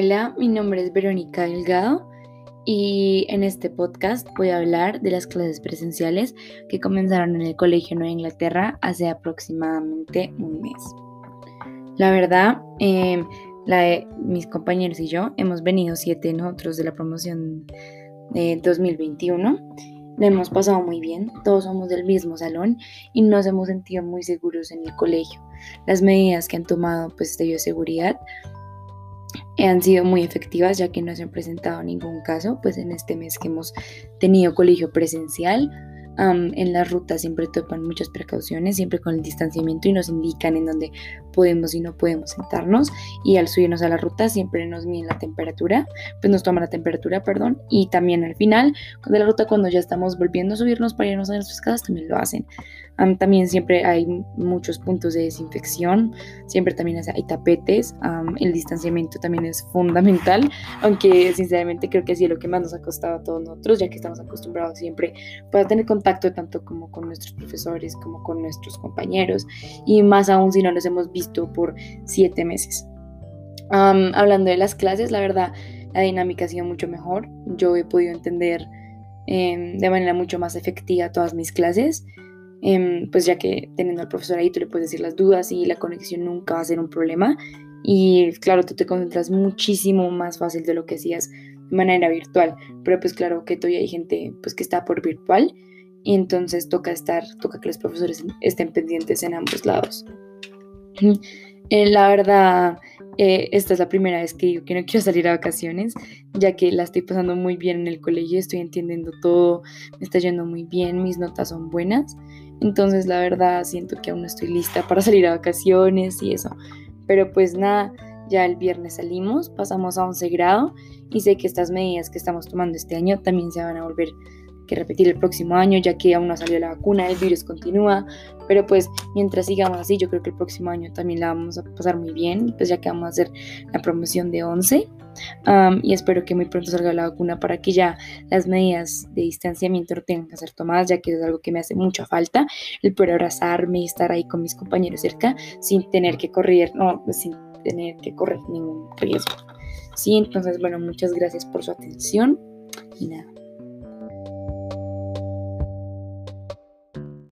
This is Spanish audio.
Hola, mi nombre es Verónica Delgado y en este podcast voy a hablar de las clases presenciales que comenzaron en el Colegio Nueva Inglaterra hace aproximadamente un mes. La verdad, em, mis compañeros y yo hemos venido siete nosotros de la promoción de 2021. Lo hemos pasado muy bien, todos somos del mismo salón y nos hemos sentido muy seguros en el colegio. Las medidas que han tomado pues de bioseguridad han sido muy efectivas ya que no se han presentado ningún caso, pues en este mes que hemos tenido colegio presencial, en la ruta siempre topan muchas precauciones, siempre con el distanciamiento y nos indican en dónde podemos y no podemos sentarnos. Y al subirnos a la ruta siempre nos miden la temperatura, pues nos toman la temperatura, perdón. Y también al final de la ruta, cuando ya estamos volviendo a subirnos para irnos a nuestras casas, también lo hacen también siempre hay muchos puntos de desinfección, siempre también hay tapetes, el distanciamiento también es fundamental, aunque sinceramente creo que sí es lo que más nos ha costado a todos nosotros, ya que estamos acostumbrados siempre pues, a tener contacto tanto como con nuestros profesores como con nuestros compañeros y más aún si no los hemos visto por siete meses. hablando de las clases, la verdad, la dinámica ha sido mucho mejor. Yo he podido entender em, de manera mucho más efectiva todas mis clases. Em, pues ya que teniendo al profesor ahí tú le puedes decir las dudas y la conexión nunca va a ser un problema. Y claro, tú te concentras muchísimo más fácil de lo que hacías de manera virtual. Pero pues claro que todavía hay gente pues que está por virtual y entonces toca estar, toca que los profesores estén pendientes en ambos lados. Eh, la verdad, eh, esta es la primera vez que digo que no quiero salir a vacaciones, ya que la estoy pasando muy bien en el colegio, estoy entendiendo todo, me está yendo muy bien, mis notas son buenas. Entonces, la verdad, siento que aún no estoy lista para salir a vacaciones y eso. Pero pues nada, ya el viernes salimos, pasamos a 11 grado y sé que estas medidas que estamos tomando este año también se van a volver que repetir el próximo año, ya que aún no salió la vacuna, el virus continúa, pero pues mientras sigamos así, yo creo que el próximo año también la vamos a pasar muy bien, pues ya que vamos a hacer la promoción de 11 y espero que muy pronto salga la vacuna para que ya las medidas de distanciamiento no tengan que ser tomadas, ya que es algo que me hace mucha falta, el poder abrazarme y estar ahí con mis compañeros cerca sin tener que correr, no, sin tener que correr ningún riesgo. Sí, entonces, bueno, muchas gracias por su atención y nada.